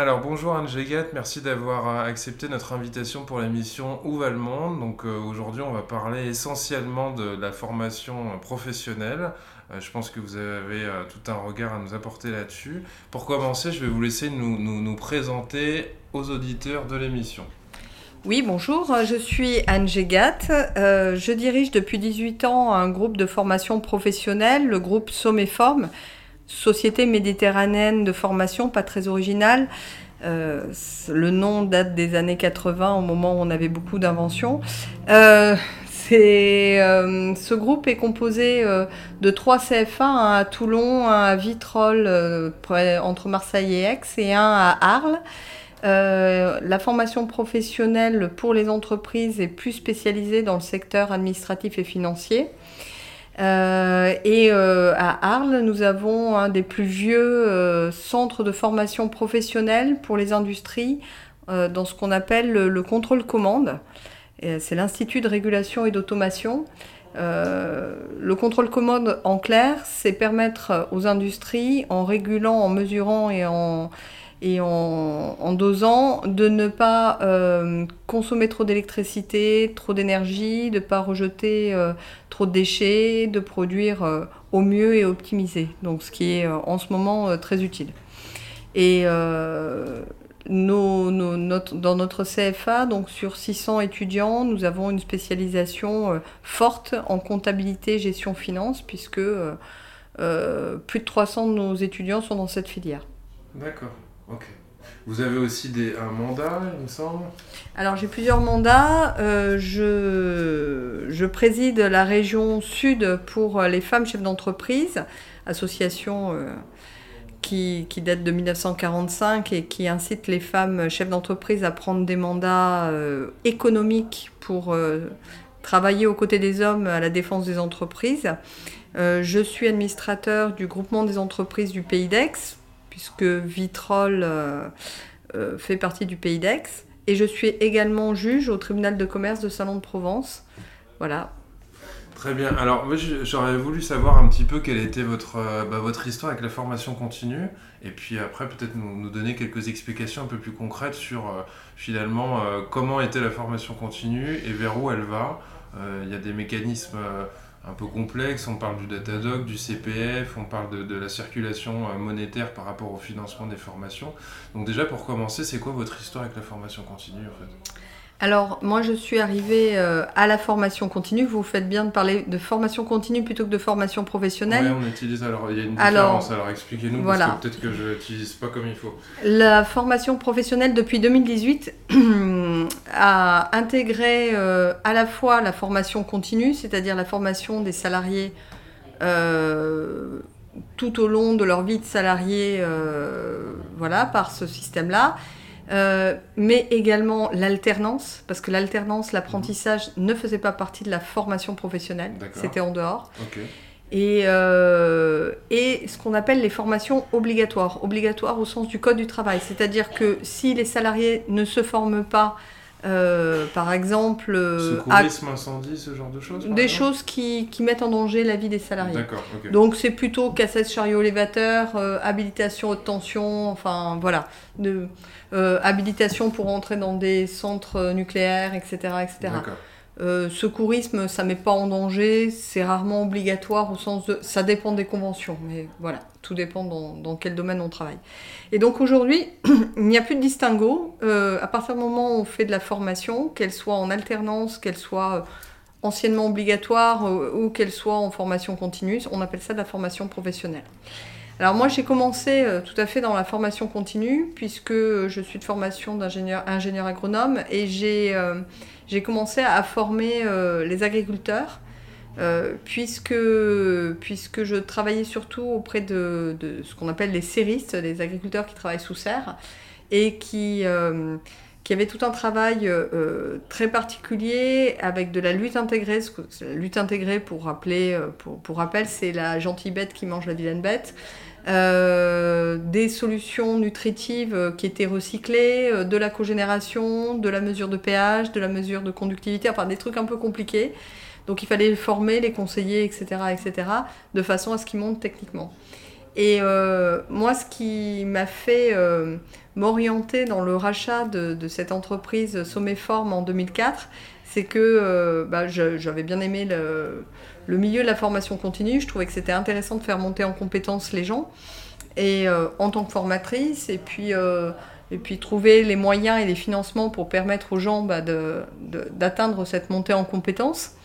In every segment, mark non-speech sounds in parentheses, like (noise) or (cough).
Alors bonjour Anne Gégat, merci d'avoir euh, accepté notre invitation pour l'émission Où va le monde? Donc euh, aujourd'hui on va parler essentiellement de la formation euh, professionnelle. je pense que vous avez tout un regard à nous apporter là-dessus. Pour commencer, je vais vous laisser nous, présenter aux auditeurs de l'émission. Oui, bonjour, je suis Anne je dirige depuis 18 ans un groupe de formation professionnelle, le groupe Sommeform Société méditerranéenne de formation, pas très originale. Euh, le nom date des années 80, au moment où on avait beaucoup d'inventions. Euh, euh, ce groupe est composé de trois CFA, un à Toulon, un à Vitrolles, entre Marseille et Aix, et un à Arles. la formation professionnelle pour les entreprises est plus spécialisée dans le secteur administratif et financier. Euh, et euh, à Arles, nous avons un des plus vieux euh, centres de formation professionnelle pour les industries dans ce qu'on appelle le, contrôle commande. C'est l'Institut de régulation et d'automation. le contrôle commande, en clair, c'est permettre aux industries, en régulant, en mesurant et en, et en, dosant, de ne pas euh, consommer trop d'électricité, trop d'énergie, de ne pas rejeter euh, trop de déchets, de produire euh, au mieux et optimiser. Donc ce qui est en ce moment très utile. Et dans notre CFA, donc sur 600 étudiants, nous avons une spécialisation forte en comptabilité, gestion, finance, puisque plus de 300 de nos étudiants sont dans cette filière. D'accord. Ok. Vous avez aussi des, un mandat, il me semble? Alors j'ai plusieurs mandats. Euh, je, je, préside la région sud pour les femmes chefs d'entreprise, association euh, qui, qui, date de 1945 et qui incite les femmes chefs d'entreprise à prendre des mandats euh, économiques pour travailler aux côtés des hommes à la défense des entreprises. je suis administrateur du groupement des entreprises du Pays d'Aix, puisque Vitrolles euh, euh, fait partie du pays d'Aix. Et je suis également juge au tribunal de commerce de Salon de Provence. Voilà. Très bien. Alors, j'aurais voulu savoir un petit peu quelle était votre, euh, bah, votre histoire avec la formation continue. Et puis après, peut-être nous, donner quelques explications un peu plus concrètes sur finalement comment était la formation continue et vers où elle va. Il y a des mécanismes un peu complexe. On parle du Datadog, du CPF, on parle de, la circulation euh, monétaire par rapport au financement des formations. Donc déjà, pour commencer, c'est quoi votre histoire avec la formation continue en fait? Alors, moi, je suis arrivée euh, à la formation continue. Vous faites bien de parler de formation continue plutôt que de formation professionnelle. Oui, on utilise. Alors, il y a une différence. Alors, expliquez-nous, parce que peut-être que je n'utilise pas comme il faut. La formation professionnelle, depuis 2018, (clears throat) a intégré euh, à la fois la formation continue, c'est-à-dire la formation des salariés euh, tout au long de leur vie de salarié, voilà, par ce système-là euh, mais également l'alternance, parce que l'alternance, l'apprentissage ne faisait pas partie de la formation professionnelle, c'était en dehors. Et, euh, et, ce qu'on appelle les formations obligatoires, obligatoires au sens du Code du travail, c'est-à-dire que si les salariés ne se forment pas euh, par exemple. Euh, Secourisme, incendie, ce genre de choses Des choses qui, qui, mettent en danger la vie des salariés. Donc c'est plutôt cassette chariot élévateur, euh, habilitation haute tension, enfin voilà. De, habilitation pour entrer dans des centres nucléaires, etc. etc. Euh, secourisme, ça met pas en danger, c'est rarement obligatoire au sens de... Ça dépend des conventions, mais voilà, tout dépend dans, quel domaine on travaille. Et donc aujourd'hui, (clears throat) il n'y a plus de distinguo. Euh, à partir du moment où on fait de la formation, qu'elle soit en alternance, qu'elle soit euh, anciennement obligatoire ou qu'elle soit en formation continue, on appelle ça de la formation professionnelle. Alors moi j'ai commencé tout à fait dans la formation continue puisque je suis de formation d'ingénieur ingénieur agronome et j'ai j'ai commencé à former euh, les agriculteurs. Euh, puisque, puisque je travaillais surtout auprès de, ce qu'on appelle les serristes, les agriculteurs qui travaillent sous serre et qui, euh, qui avait tout un travail très particulier avec de la lutte intégrée. La lutte intégrée, pour, rappeler, pour rappel, c'est la gentille bête qui mange la vilaine bête. Euh, des solutions nutritives euh, qui étaient recyclées, euh, de la cogénération, de la mesure de pH, de la mesure de conductivité, enfin des trucs un peu compliqués. Donc il fallait les former, les conseiller, etc., etc., de façon à ce qu'ils montent techniquement. Et moi, ce qui m'a fait m'orienter dans le rachat de, cette entreprise Sommeform en 2004, c'est que bah, j'avais bien aimé le, milieu de la formation continue, je trouvais que c'était intéressant de faire monter en compétence les gens. Et euh, en tant que formatrice, et puis, euh, et puis trouver les moyens et les financements pour permettre aux gens bah, d'atteindre cette montée en compétences.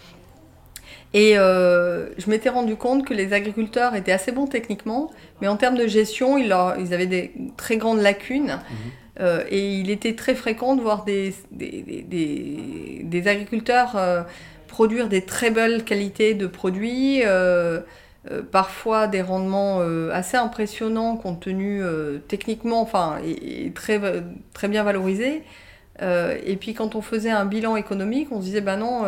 Et euh, je m'étais rendu compte que les agriculteurs étaient assez bons techniquement, mais en termes de gestion, ils, ils avaient des très grandes lacunes. Mmh. Et il était très fréquent de voir des, des, des, des agriculteurs produire des très belles qualités de produits, euh, euh, parfois des rendements euh, assez impressionnants compte tenu techniquement, enfin, et, très, très bien valorisés. et puis quand on faisait un bilan économique, on se disait, ben non,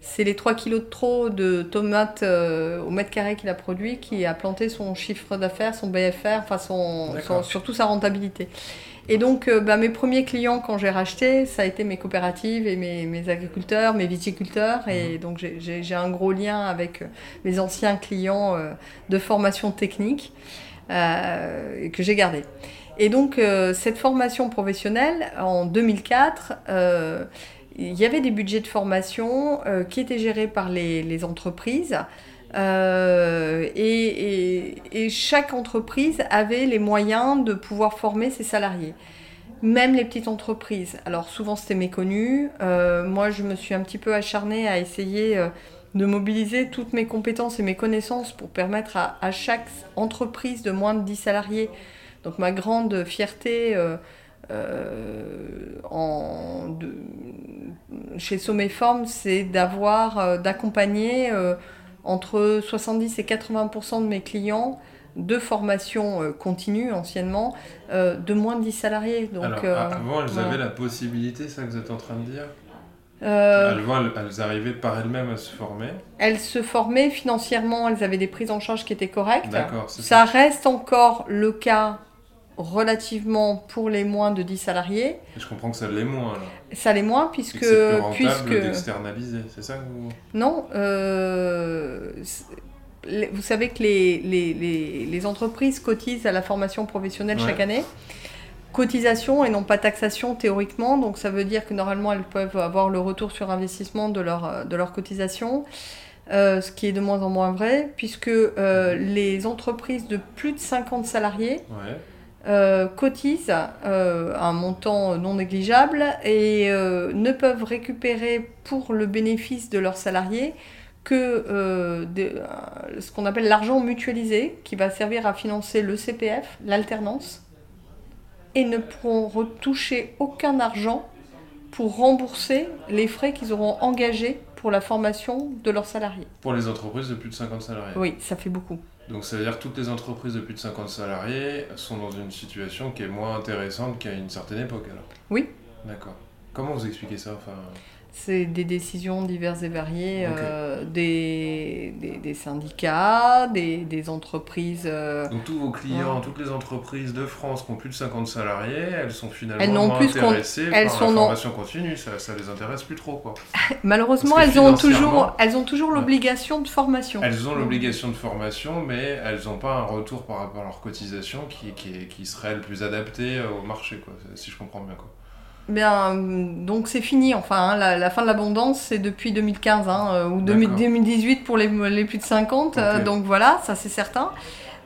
c'est les 3 kilos de trop de tomates au mètre carré qu'il a produit qui a planté son chiffre d'affaires, son BFR, enfin surtout sa rentabilité. Et donc, euh, bah, mes premiers clients, quand j'ai racheté, ça a été mes coopératives et mes, agriculteurs, mes viticulteurs. Et mhm. donc, j'ai un gros lien avec euh, mes anciens clients euh, de formation technique que j'ai gardé. Et donc, cette formation professionnelle, en 2004, il y avait des budgets de formation qui étaient gérés par les, les entreprises. Euh, et, chaque entreprise avait les moyens de pouvoir former ses salariés. Même les petites entreprises. Alors souvent c'était méconnu. Euh, moi je me suis un petit peu acharnée à essayer euh, de mobiliser toutes mes compétences et mes connaissances pour permettre à, chaque entreprise de moins de 10 salariés. Donc ma grande fierté en, de, chez Sommet Forme, c'est d'avoir, d'accompagner entre 70 et 80% de mes clients de formation euh, continue anciennement euh, de moins de 10 salariés. Donc, Alors, euh, avant, elles avaient la possibilité, ça que vous êtes en train de dire elles, elles, arrivaient par elles-mêmes à se former Elles se formaient financièrement, elles avaient des prises en charge qui étaient correctes. Ça, ça reste encore le cas relativement pour les moins de 10 salariés. je comprends que ça l'est moins alors. Ça l'est moins puisque... C'est plus rentable d'externaliser, c'est ça que vous... Non, euh, vous savez que les, les, les, entreprises cotisent à la formation professionnelle chaque année. Cotisation et non pas taxation théoriquement, donc ça veut dire que normalement elles peuvent avoir le retour sur investissement de leur, de leur cotisation. Euh, ce qui est de moins en moins vrai, puisque euh, les entreprises de plus de 50 salariés cotisent euh, un montant non négligeable et euh, ne peuvent récupérer pour le bénéfice de leurs salariés que ce qu'on appelle l'argent mutualisé, qui va servir à financer le CPF, l'alternance, et ne pourront retoucher aucun argent pour rembourser les frais qu'ils auront engagés pour la formation de leurs salariés. Pour les entreprises de plus de 50 salariés Oui, ça fait beaucoup. Donc ça veut dire que toutes les entreprises de plus de 50 salariés sont dans une situation qui est moins intéressante qu'à une certaine époque alors? Oui. D'accord. Comment vous expliquez ça? Enfin... C'est des décisions diverses et variées euh, des, des, syndicats, des, des entreprises. Euh, Donc tous vos clients, toutes les entreprises de France qui ont plus de 50 salariés, elles sont finalement elles moins plus intéressées elles par sont la formation continue, ça, ça les intéresse plus trop quoi. (laughs) Malheureusement, elles ont, toujours, elles ont toujours l'obligation de formation. Elles ont l'obligation de formation, mais elles n'ont pas un retour par rapport à leur cotisation qui, qui, qui serait le plus adapté au marché, quoi, si je comprends bien. Quoi. Bien, donc c'est fini, enfin, hein, la, fin de l'abondance, c'est depuis 2015, hein, euh, ou 2018 pour les, les, plus de 50, euh, donc voilà, ça c'est certain.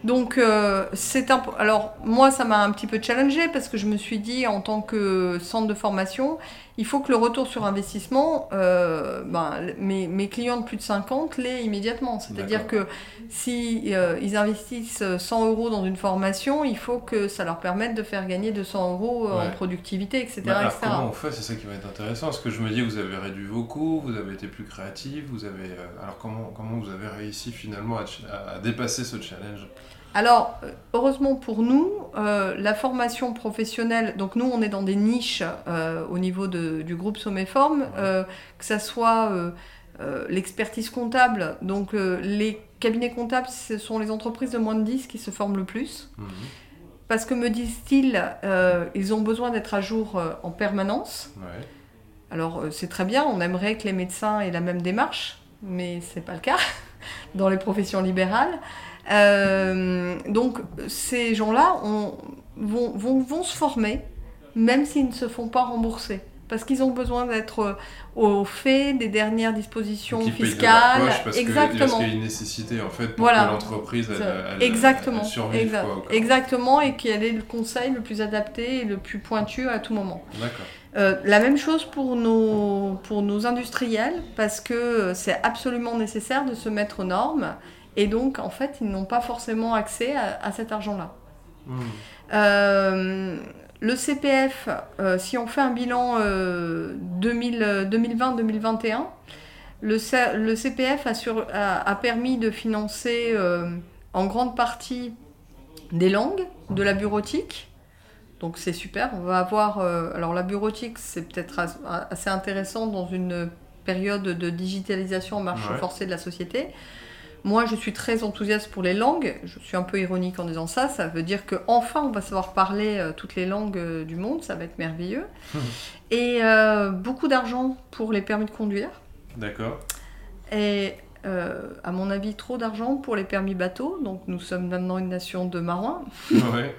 Donc, euh, c'est un... Alors, moi, ça m'a un petit peu challengé parce que je me suis dit, en tant que centre de formation, il faut que le retour sur investissement, euh, ben, mes, mes, clients de plus de 50 l'aient immédiatement. C'est-à-dire que si euh, ils investissent 100 euros dans une formation, il faut que ça leur permette de faire gagner 200 euros en productivité, etc. alors, comment on fait? C'est ça qui va être intéressant. Parce que je me dis, vous avez réduit vos coûts, vous avez été plus créatif, vous avez... alors, comment, comment vous avez réussi finalement à, à dépasser ce challenge? Alors, euh, heureusement pour nous, euh, la formation professionnelle, donc nous on est dans des niches euh, au niveau de- du groupe Sommeform, euh, que ça soit euh, l'expertise comptable, donc les cabinets comptables, ce sont les entreprises de moins de 10 qui se forment le plus. Mhm. Parce que me disent-ils, ils ont besoin d'être à jour en permanence. Ouais. Alors c'est très bien, on aimerait que les médecins aient la même démarche, mais c'est pas le cas (laughs) dans les professions libérales. Euh, donc ces gens-là on- vont, vont, vont se former, même s'ils ne se font pas rembourser. Parce qu'ils ont besoin d'être euh, au fait des dernières dispositions Donc, fiscales. parce Exactement. parce qu'il y a une nécessité en fait pour Voilà. que l'entreprise Exactement. elle survive. Exa- quoi. Exactement, et quel est le conseil le plus adapté et le plus pointu à tout moment. D'accord. Euh, la même chose pour nos, pour nos industriels, parce que c'est absolument nécessaire de se mettre aux normes, et donc en fait ils n'ont pas forcément accès à, à cet argent-là. Euh, le CPF, euh, si on fait un bilan euh, 2000, euh, 2020-2021, le, CPF a, sur- a- a permis de financer euh, en grande partie des langues, de la bureautique. Donc c'est super. On va avoir. euh, alors la bureautique, c'est peut-être as- assez intéressant dans une période de digitalisation en marche Ouais. forcée de la société. Moi, je suis très enthousiaste pour les langues. Je suis un peu ironique en disant ça. Ça veut dire qu'enfin, on va savoir parler euh, toutes les langues euh, du monde. Ça va être merveilleux. (laughs) Et euh, beaucoup d'argent pour les permis de conduire. D'accord. Et à mon avis, trop d'argent pour les permis bateaux. Donc nous sommes maintenant une nation de marins. (laughs) ouais.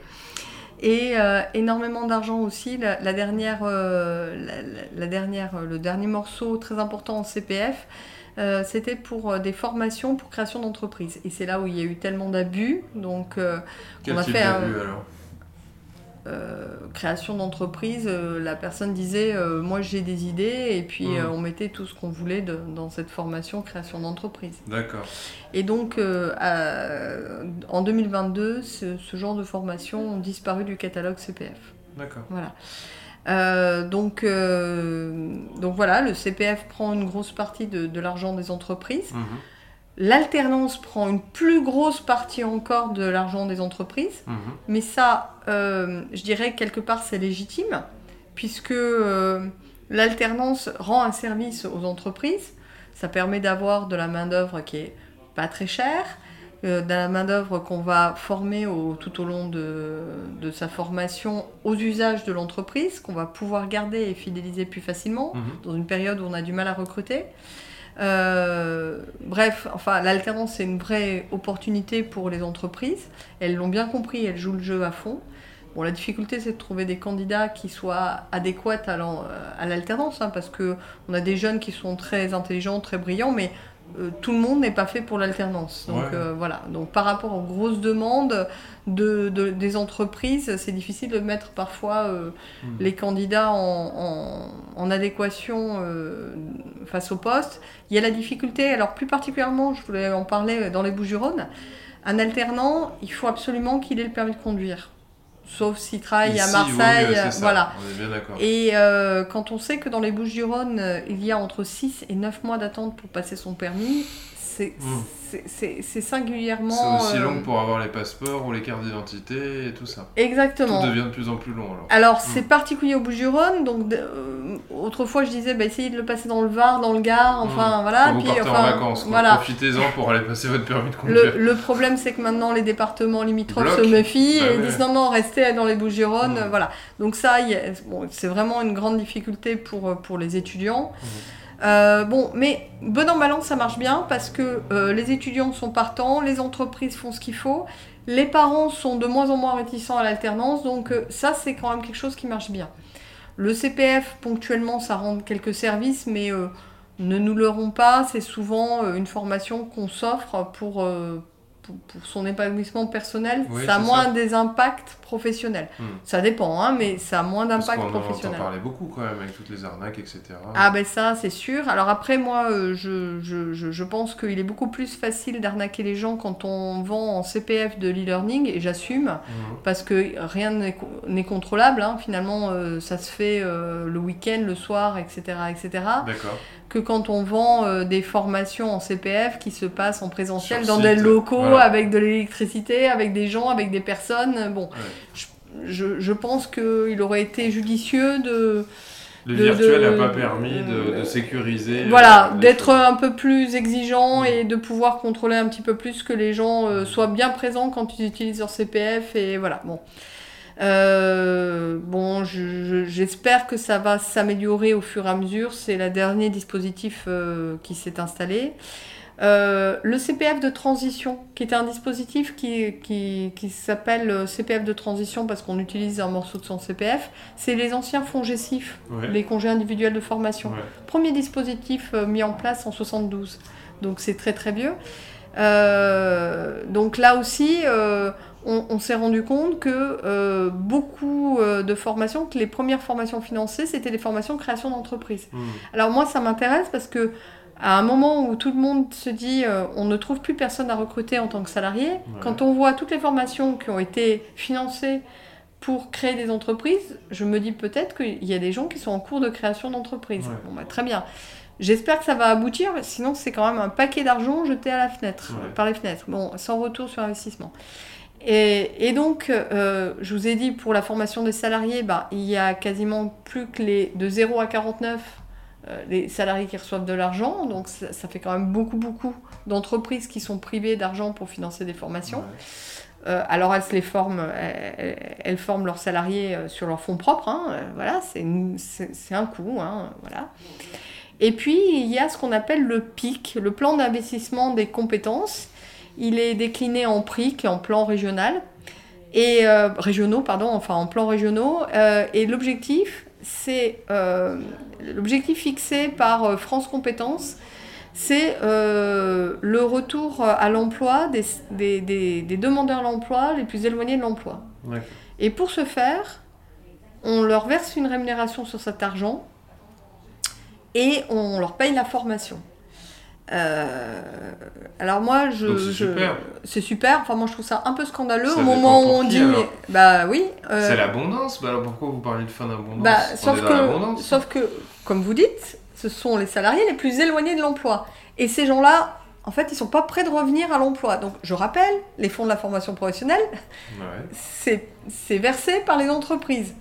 Et énormément d'argent aussi. La, la dernière, la, dernière, le dernier morceau très important en CPF, euh, c'était pour euh, des formations pour création d'entreprise. Et c'est là où il y a eu tellement d'abus. Donc, euh, Quel On a type fait un- alors euh, création d'entreprise, la personne disait Moi j'ai des idées, et puis on mettait tout ce qu'on voulait de- dans cette formation création d'entreprise. D'accord. Et donc, à- en 2022, ce, ce genre de formations ont disparu du catalogue CPF. D'accord. Voilà. Euh, donc, euh, donc voilà, le CPF prend une grosse partie de, de l'argent des entreprises. Mhm. L'alternance prend une plus grosse partie encore de l'argent des entreprises. Mhm. Mais ça, euh, je dirais quelque part, c'est légitime, puisque l'alternance rend un service aux entreprises. Ça permet d'avoir de la main-d'œuvre qui est pas très chère, euh, de la main-d'œuvre qu'on va former au- tout au long de, de sa formation aux usages de l'entreprise, qu'on va pouvoir garder et fidéliser plus facilement Mhm. dans une période où on a du mal à recruter. Euh, bref, enfin, l'alternance c'est une vraie opportunité pour les entreprises. Elles l'ont bien compris, elles jouent le jeu à fond. Bon, la difficulté c'est de trouver des candidats qui soient adéquats à à l'alternance, hein, parce que on a des jeunes qui sont très intelligents, très brillants, mais euh, tout le monde n'est pas fait pour l'alternance. Donc Ouais. euh, voilà. Donc par rapport aux grosses demandes de, de- des entreprises, c'est difficile de mettre parfois euh, Mhm. les candidats en, en- en adéquation euh, face au poste. Il y a la difficulté, alors plus particulièrement, je voulais en parler dans les Bouches-du-Rhône, un alternant, il faut absolument qu'il ait le permis de conduire. Sauf s'il travaille à Ici, oui, Marseille, oui, c'est ça. voilà. On est bien d'accord. Et euh, quand on sait que dans les Bouches-du-Rhône, euh, il y a entre 6 et 9 mois d'attente pour passer son permis, c'est Mm. c'est- c'est- singulièrement... aussi euh, long pour avoir les passeports ou les cartes d'identité et tout ça. Exactement. Tout devient de plus en plus long alors. Alors, c'est particulier au Bouches-du-Rhône, donc euh, autrefois je disais, bah, essayez de le passer dans le Var, dans le Gard, enfin voilà. Quand vous puis, partez enfin, en vacances, voilà. profitez-en pour aller passer votre permis de conduire. le problème, c'est que maintenant les départements limitrophes se méfient Bah et ouais. disent non, non, dans les Bouches-du-Rhône, Mm. euh, voilà. Donc ça, bon, c'est vraiment une grande difficulté pour, euh, pour les étudiants. Mm. Euh, bon, mais bon en balance, ça marche bien parce que euh, les étudiants sont partants, les entreprises font ce qu'il faut, les parents sont de moins en moins réticents à l'alternance, donc euh, ça, c'est quand même quelque chose qui marche bien. Le CPF, ponctuellement, ça rend quelques services, mais ne nous leurrons pas, c'est souvent une formation qu'on s'offre pour, pour, pour son épanouissement personnel. Oui, ça a moins ça. des impacts professionnels. Hmm. Ça dépend, hein, mais ça a moins d'impact qu'on en entend professionnel. parler beaucoup quand même avec toutes les arnaques, etc. Ah ben ça, c'est sûr. Alors après, moi, euh, je, je, je, je pense qu'il est beaucoup plus facile d'arnaquer les gens quand on vend en CPF de l'e-learning, et j'assume, Mhm. parce que rien n'est contrôlable. hein. Finalement, euh, ça se fait euh, le week-end, le soir, etc., etc. D'accord. Que quand on vend euh, des formations en CPF qui se passent en présentiel Sur dans site, des locaux voilà. avec de l'électricité, avec des gens, avec des personnes. Bon, Ouais. je, je pense qu'il aurait été judicieux de, Le de- virtuel n'a pas permis de, de sécuriser. voilà, euh, les d'être un peu plus exigeant Mm. et de pouvoir contrôler un petit peu plus que les gens euh, soient bien présents quand ils utilisent leur CPF et voilà. Bon, Euh, bon, je- je- j'espère que ça va s'améliorer au fur et à mesure. C'est le dernier dispositif euh, qui s'est installé. Euh, le CPF de transition, qui est un dispositif qui, qui, qui s'appelle euh, CPF de transition parce qu'on utilise un morceau de son CPF, c'est les anciens fonds Ouais. les congés individuels de formation. Ouais. Premier dispositif mis en place en 72. Donc c'est très très vieux. Euh, donc là aussi, euh, on, on s'est rendu compte que euh, beaucoup euh, de formations, que les premières formations financées, c'était des formations création d'entreprise. Hmm. Alors moi, ça m'intéresse parce que à un moment où tout le monde se dit euh, on ne trouve plus personne à recruter en tant que salarié, quand on voit toutes les formations qui ont été financées pour créer des entreprises, je me dis peut-être qu'il y a des gens qui sont en cours de création d'entreprise. Ouais. Bon, bah, très bien. J'espère que ça va aboutir, sinon c'est quand même un paquet d'argent jeté à la fenêtre, Ouais. par les fenêtres. Bon, sans retour sur investissement. Et, et donc, euh, je vous ai dit, pour la formation des salariés, bah, il y a quasiment plus que les de 0 à 49 euh, les salariés qui reçoivent de l'argent. Donc, ça, ça fait quand même beaucoup, beaucoup d'entreprises qui sont privées d'argent pour financer des formations. Ouais. Euh, alors elles se les forment, elles, elles- forment leurs salariés euh, sur leurs fonds propres, hein, euh, voilà, c'est un coût, hein, voilà. Et puis il y a ce qu'on appelle le PIC, le plan d'investissement des compétences. Il est décliné en PRIC, en plan régional et euh, régionaux, pardon, enfin en plan régionaux. euh, et l'objectif, c'est euh, l'objectif fixé par France Compétences, c'est le retour à l'emploi des, des, des- des demandeurs d'emploi les plus éloignés de l'emploi. Et pour ce faire, on leur verse une rémunération sur cet argent et on leur paye la formation. Euh, alors moi, je, c'est super. Enfin moi, je trouve ça un peu scandaleux Ça au moment où on qui, dit, alors bah oui. euh, C'est l'abondance bah alors pourquoi vous parlez de fin d'abondance bah, sauf que, sauf que, comme vous dites, ce sont les salariés les plus éloignés de l'emploi. Et ces gens-là, en fait, ils sont pas prêts de revenir à l'emploi. Donc, je rappelle, les fonds de la formation professionnelle, Ouais. c'est c'est versé par les entreprises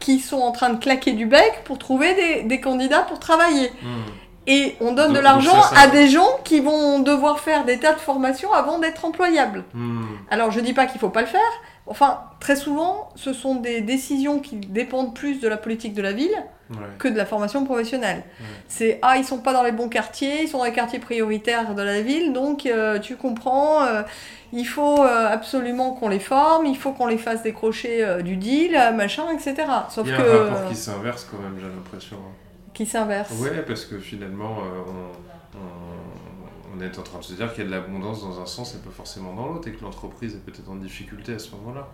qui sont en train de claquer du bec pour trouver des, des candidats pour travailler. Hmm. Et on donne de l'argent à des gens qui vont devoir faire des tas de formations avant d'être employables. Hmm. Alors je dis pas qu'il faut pas le faire. Enfin, très souvent, ce sont des décisions qui dépendent plus de la politique de la ville Ouais. que de la formation professionnelle. Ouais. C'est ah ils sont pas dans les bons quartiers, ils sont dans les quartiers prioritaires de la ville, donc euh, tu comprends, euh, il faut euh, absolument qu'on les forme, il faut qu'on les fasse décrocher du deal, machin, etc. Sauf Il y a que un rapport qui s'inverse quand même, j'ai l'impression. Qui. Ouais, parce que finalement, euh, on- on est en train de se dire qu'il y a de l'abondance dans un sens et pas forcément dans l'autre, et que l'entreprise est peut-être en difficulté à ce moment-là.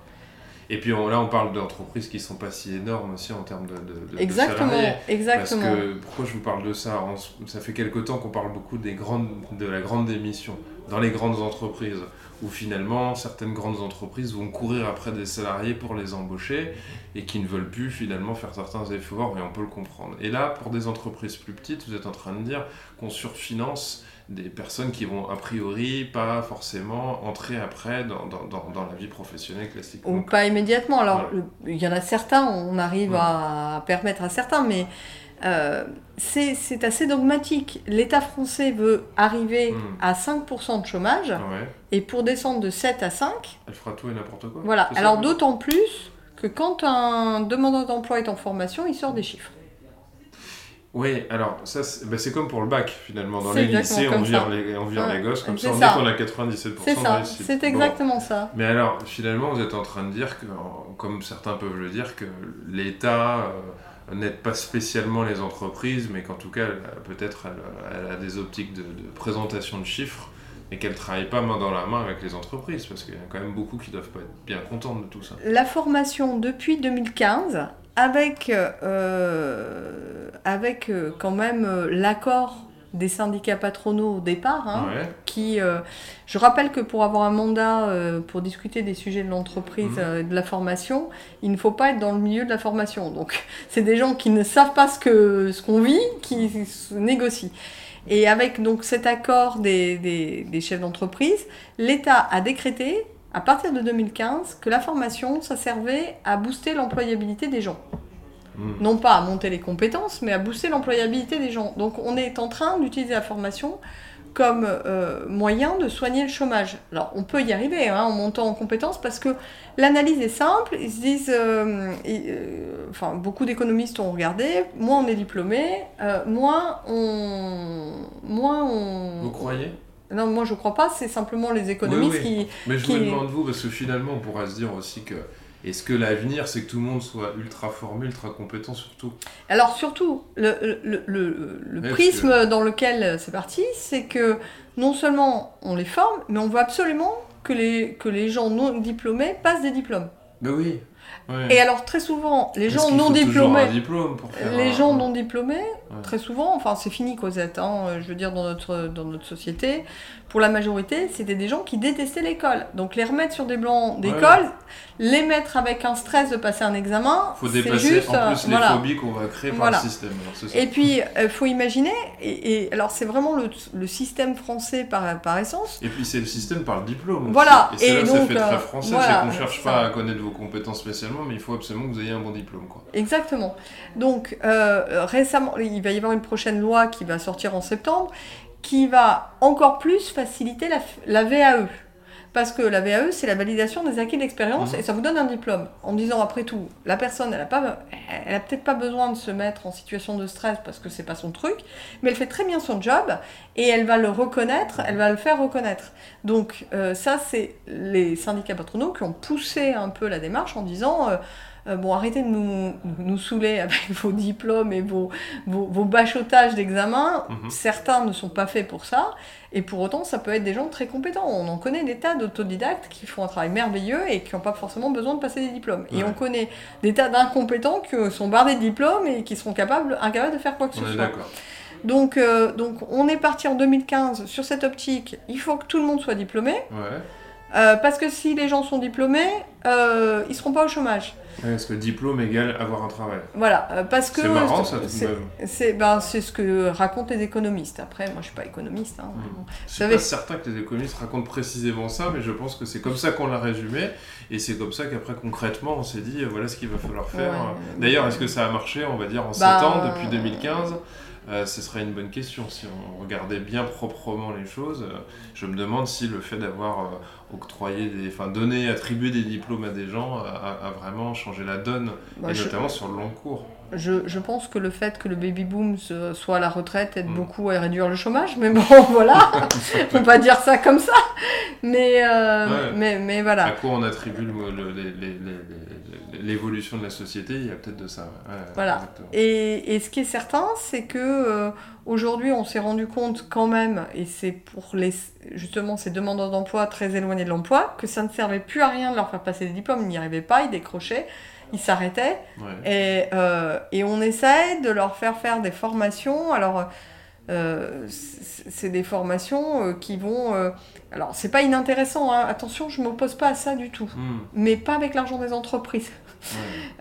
Et puis on- là, on parle d'entreprises qui sont pas si énormes aussi en termes de, de, de- Exactement, salariés. exactement. Parce que pourquoi je vous parle de ça Ça fait quelque temps qu'on parle beaucoup des grandes, de la grande démission dans les grandes entreprises, où finalement certaines grandes entreprises vont courir après des salariés pour les embaucher et qui ne veulent plus finalement faire certains efforts, et on peut le comprendre. Et là, pour des entreprises plus petites, vous êtes en train de dire qu'on surfinance des personnes qui vont a priori pas forcément entrer après dans, dans, dans, dans la vie professionnelle classique. Ou pas immédiatement. Alors, Voilà. il y en a certains, on arrive Ouais. à permettre à certains, mais euh, c'est assez dogmatique. L'État français veut arriver Mm. à 5% de chômage, ouais, et pour descendre de 7 à 5, elle fera tout et n'importe quoi. voilà. Alors, d'autant plus que quand un demandeur d'emploi est en formation, il sort des chiffres. Oui, alors ça c'est bah, c'est comme pour le bac finalement. Dans les lycées, on vire, les, on vire Ouais, les gosses comme ça, on ça. dit qu'on a 97% C'est de ça, réussite. c'est Bon. exactement ça. Mais alors, finalement, vous êtes en train de dire que, en- comme certains peuvent le dire, que l'État euh, n'aide pas spécialement les entreprises, mais qu'en tout cas, peut-être elle, elle a des optiques de, de présentation de chiffres, et qu'elle ne travaille pas main dans la main avec les entreprises, parce qu'il y a quand même beaucoup qui doivent pas être bien contents de tout ça. La formation depuis 2015, avec, euh, avec euh, quand même euh, l'accord des syndicats patronaux au départ, hein, Ouais. qui, euh, je rappelle que pour avoir un mandat euh, pour discuter des sujets de l'entreprise Mhm. euh, et de la formation, il ne faut pas être dans le milieu de la formation. Donc, (laughs) c'est des gens qui ne savent pas ce que ce qu'on vit, qui se négocient. Et avec donc cet accord des, des- des chefs d'entreprise, l'État a décrété à partir de 2015 que la formation, ça servait à booster l'employabilité des gens Mm. non pas à monter les compétences, mais à booster l'employabilité des gens. Donc on est en train d'utiliser la formation comme euh, moyen de soigner le chômage. Alors on peut y arriver hein, en montant en compétences parce que l'analyse est simple. Ils se disent, euh, euh, enfin beaucoup d'économistes ont regardé, moins on est diplômé, moins on, moins on. Vous croyez? Non, moi je crois pas. C'est simplement les économistes Oui, Mais je Qui- me demande vous, parce que finalement, on pourra se dire aussi que est-ce que l'avenir, c'est que tout le monde soit ultra formé, ultra compétent surtout? Qui. Alors surtout le, le, le, le prisme dans lequel c'est parti, c'est que non seulement on les forme, mais on veut absolument que les, que les gens non diplômés passent des diplômes. Ben oui. Ouais. Et alors très souvent, les gens non diplômés, diplôme pour faire les un- gens non diplômés, Ouais. très souvent, enfin c'est fini Cosette, hein, je veux dire dans notre, dans notre société, pour la majorité, c'était des gens qui détestaient l'école. Donc les remettre sur des blancs d'école, les mettre avec un stress de passer un examen, faut dépasser juste, en euh, plus les voilà. phobies qu'on va créer par Voilà. le système. Alors. Et puis, il faut imaginer, et, et alors c'est vraiment le, le système français par, par essence, Et puis c'est le système par le diplôme. Voilà. Et c'est là Et que ça donc, fait très euh, français, voilà, c'est qu'on cherche ça. pas à connaître vos compétences spécialement, mais il faut absolument que vous ayez un bon diplôme. Quoi. Exactement. Donc euh, récemment, il va y avoir une prochaine loi qui va sortir en septembre, qui va encore plus faciliter la, la VAE. Parce que la VAE, c'est la validation des acquis de l'expérience Mhm. et ça vous donne un diplôme. En disant après tout, la personne, elle a, pas, elle a peut-être pas besoin de se mettre en situation de stress parce que c'est pas son truc, mais elle fait très bien son job et elle va le reconnaître, elle va le faire reconnaître. Donc euh, ça, c'est les syndicats patronaux qui ont poussé un peu la démarche en disant euh, euh, bon, arrêtez de nous, nous saouler avec (laughs) vos diplômes et vos, vos, vos bachotages d'examen. Mhm. Certains ne sont pas faits pour ça. Et pour autant, ça peut être des gens très compétents. On en connaît des tas d'autodidactes qui font un travail merveilleux et qui n'ont pas forcément besoin de passer des diplômes. Et on connaît des tas d'incompétents qui sont bardés de diplômes et qui seront capables, incapables de faire quoi que ce On soit. Donc, euh, donc, on est parti en 2015 sur cette optique. Il faut que tout le monde soit diplômé. Ouais. Euh, parce que si les gens sont diplômés, euh, ils seront pas au chômage. Ouais, Parce que diplôme égale avoir un travail. Voilà, euh, parce que C'est marrant, ça, c'est- même. C'est ben, ce que racontent les économistes. Après, moi, je suis pas économiste. hein. Mm. Je suis savez- pas certain que les économistes racontent précisément ça, mais je pense que c'est comme ça qu'on l'a résumé, et c'est comme ça qu'après concrètement on s'est dit voilà ce qu'il va falloir faire. Ouais. D'ailleurs, est-ce que ça a marché, on va dire, en 7 Bah, ans depuis 2015 Euh, ce serait une bonne question. Si on regardait bien proprement les choses, euh, je me demande si le fait d'avoir euh, octroyé, des, enfin donné, attribué des diplômes à des gens a, vraiment changé la donne, Bah, et je- notamment sur le long cours. Je, je pense que le fait que le baby boom soit à la retraite aide Mm. beaucoup à réduire le chômage, mais bon, (laughs) voilà, (laughs) on peut pas dire ça comme ça, mais, euh, Ouais. mais, mais À voilà. quoi on attribue le- le- les- les- les- les- l'évolution de la société Il y a peut-être de ça. ouais. Voilà. Et, et ce qui est certain, c'est que euh, aujourd'hui, on s'est rendu compte quand même, et c'est pour les, justement ces demandeurs d'emploi très éloignés de l'emploi, que ça ne servait plus à rien de leur faire passer des diplômes, ils n'y arrivaient pas, ils décrochaient, ils s'arrêtaient. Ouais. Et, euh, et on essaie de leur faire faire des formations. Alors, euh, c'est des formations euh, qui vont. euh, alors, c'est pas inintéressant, hein. attention, je m'oppose pas à ça du tout. Hmm, Mais pas avec l'argent des entreprises.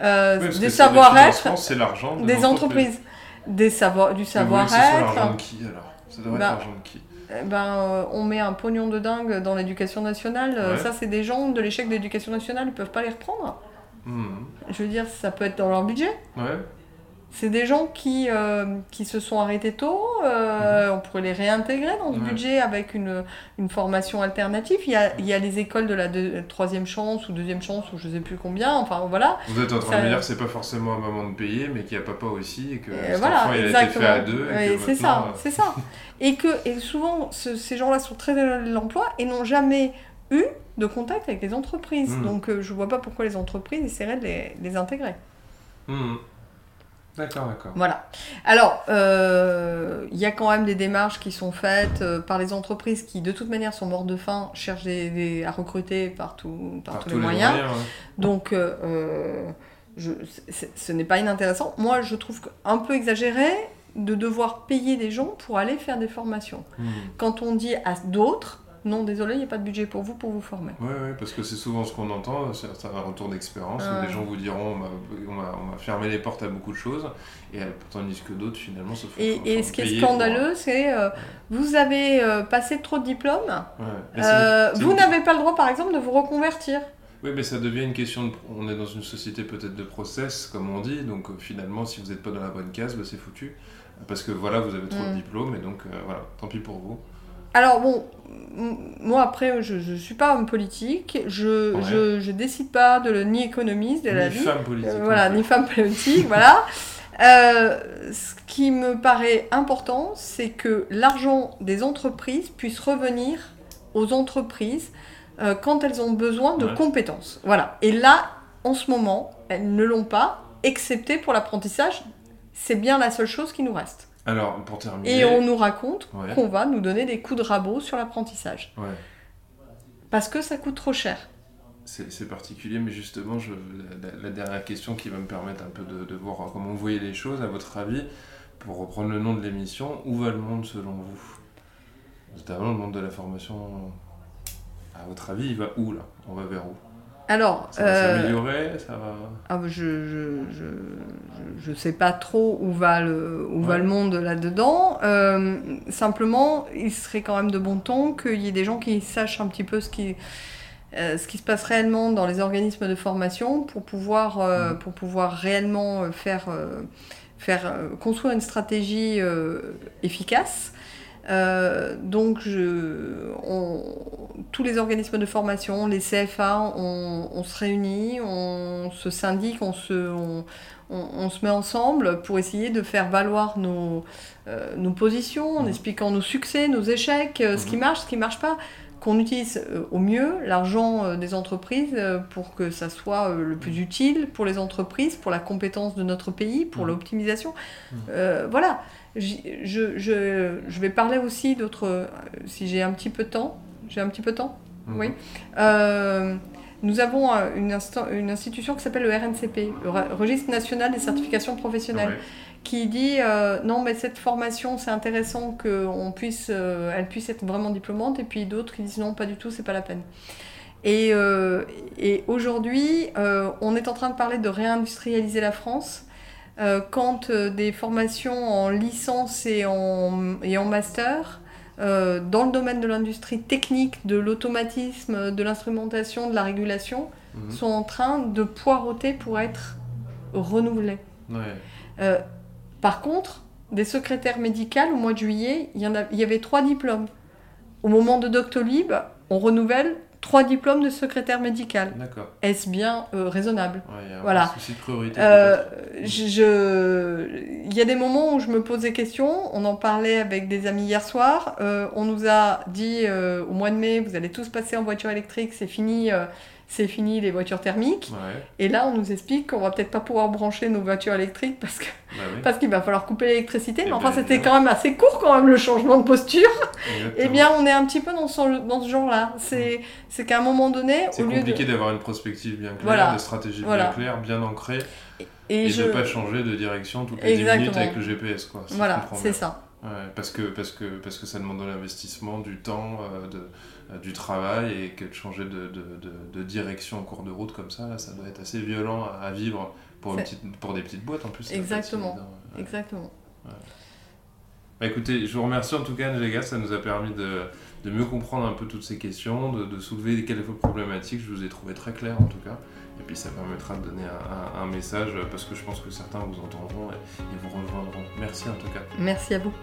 Euh, Oui, des savoir-être financement, c'est l'argent de des entreprises. Des savoir, du ce soit l'argent savoir-être. de qui alors? Ça devrait Bah, être l'argent de qui? ben, euh, on met un pognon de dingue dans l'éducation nationale. Euh, Ouais. Ça, c'est des gens de l'échec de l'éducation nationale, ils peuvent pas les reprendre. Hmm, Je veux dire, ça peut être dans leur budget. Ouais. C'est des gens qui, euh, qui se sont arrêtés tôt, euh, on pourrait les réintégrer dans le Mhm. Ouais. budget avec une, une formation alternative. Il y, a, il y a les écoles de la deux- troisième chance ou deuxième chance ou je sais plus combien, enfin voilà. Vous êtes en train de me dire que c'est pas forcément à maman de payer, mais qu'il y a papa aussi, et que Et voilà, enfant il a été exactement. fait à deux. c'est ça, euh, c'est ça. Et que et souvent, ce- ces gens-là sont très éloignés de l'emploi et n'ont jamais eu de contact avec les entreprises. Mhm. Donc je vois pas pourquoi les entreprises essaieraient de les, les intégrer. hmm. D'accord, d'accord. Voilà. Alors, euh, il y a quand même des démarches qui sont faites euh, par les entreprises qui, de toute manière, sont mortes de faim, cherchent des, des- à recruter par, tout- par Par tous les moyens. ouais. Donc, euh, je, ce n'est pas inintéressant. Moi, je trouve un peu exagéré de devoir payer des gens pour aller faire des formations. Hmm. Quand on dit à d'autres, non, désolé, il n'y a pas de budget pour vous pour vous former. Oui, ouais, parce que c'est souvent ce qu'on entend, c'est un retour d'expérience où les gens vous diront on m'a- fermé les portes à beaucoup de choses, et euh, tandis que d'autres finalement se font. Et, ce qui est pour- scandaleux, c'est euh, vous avez euh, passé trop de diplômes, Ouais. Euh, vous n'avez pas le droit, par exemple, de vous reconvertir. Oui, mais ça devient une question de. On est dans une société peut-être de process, comme on dit, donc finalement, si vous n'êtes pas dans la bonne case, bah, c'est foutu. Parce que voilà, vous avez trop de Mm. diplômes, et donc euh, voilà, tant pis pour vous. Alors bon, moi après, je ne suis pas homme politique, je, Ouais. je, je décide pas de le, ni économiste de la Ni vie. femme politique. Euh, voilà, ni femme politique, (laughs) voilà. Euh, ce qui me paraît important, c'est que l'argent des entreprises puisse revenir aux entreprises euh, quand elles ont besoin de Ouais. compétences. Voilà. Et là, en ce moment, elles ne l'ont pas, excepté pour l'apprentissage. C'est bien la seule chose qui nous reste. Alors, pour terminer. Et on nous raconte Ouais. qu'on va nous donner des coups de rabot sur l'apprentissage. Ouais. Parce que ça coûte trop cher. C'est particulier, mais justement, je, la, la- la dernière question qui va me permettre un peu de, de voir comment vous voyez les choses, à votre avis, pour reprendre le nom de l'émission, où va le monde selon vous? Notamment le monde de la formation. À votre avis, il va où là? On va vers où? Alors, Ça va euh, s'améliorer Ça va. Ah, bah, je, je, je, je- je sais pas trop où va le, où va le monde là-dedans. Euh, simplement, il serait quand même de bon ton qu'il y ait des gens qui sachent un petit peu ce qui, euh, ce qui se passe réellement dans les organismes de formation pour pouvoir, Mhm. pour pouvoir réellement faire, faire construire une stratégie efficace. Euh, donc, je, on- tous les organismes de formation, les CFA, on, on se réunit, on se syndique, on se, on, on- se met ensemble pour essayer de faire valoir nos, euh, nos positions, en Mhm. expliquant nos succès, nos échecs, euh, ce qui Mhm. marche, ce qui marche pas, qu'on utilise au mieux l'argent des entreprises pour que ça soit le plus utile pour les entreprises, pour la compétence de notre pays, pour Mhm. l'optimisation. Mhm. Euh, voilà. Je, je, je vais parler aussi d'autres. euh, Si j'ai un petit peu de temps. J'ai un petit peu de temps Mhm. Oui. Euh, nous avons euh, une, institution qui s'appelle le RNCP, le Re- Registre national des certifications professionnelles, Ouais. qui dit euh, non mais cette formation c'est intéressant qu'on puisse, euh, elle puisse être vraiment diplômante, et puis d'autres qui disent non pas du tout, c'est pas la peine. Et, et aujourd'hui, on est en train de parler de réindustrialiser la France. Euh, quand euh, des formations en licence et en, et en master euh, dans le domaine de l'industrie technique, de l'automatisme, de l'instrumentation, de la régulation, Mhm. sont en train de poireauter pour être. Ouais. Euh, par contre, des secrétaires médicales, au mois de juillet, il y, en a- il y avait trois diplômes. Au moment de Doctolib, on renouvelle trois diplômes de secrétaire médical. D'accord. Est-ce bien euh, raisonnable? Ouais, il y a Voilà. un souci de priorité. euh, je- Il y a des moments où je me pose des questions. On en parlait avec des amis hier soir. Euh, on nous a dit euh, au mois de mai, vous allez tous passer en voiture électrique, c'est fini, euh, c'est fini les voitures thermiques. Ouais, Et là, on nous explique qu'on va peut-être pas pouvoir brancher nos voitures électriques parce que bah oui. parce qu'il va falloir couper l'électricité. Eh Mais enfin, ben, c'était évidemment. quand même assez court quand même le changement de posture. Eh bien, on est un petit peu dans ce, dans ce genre-là. C'est c'est qu'à un moment donné, C'est au lieu de compliqué d'avoir une prospective bien claire, Voilà. des stratégies Voilà. bien claires, bien ancrées, et, et, je de pas changer de direction toutes les 10 Exactement. minutes avec le GPS. Quoi, si voilà, c'est ça. Ouais, parce, que, parce, que, parce que ça demande de l'investissement, du temps, euh, de, euh, du travail, et que de changer de, de, de, de direction en cours de route comme ça, là, ça doit être assez violent à, à vivre pour, une petite, pour des petites boîtes en plus. Exactement. évident, ouais. Exactement. Bah, écoutez, je vous remercie en tout cas, Angélica, ça nous a permis de, de mieux comprendre un peu toutes ces questions, de, de soulever quelques problématiques, je vous ai trouvé très clair en tout cas. Et puis ça permettra de donner un, message, parce que je pense que certains vous entendront et, et vous rejoindront. Merci en tout cas. Merci à vous.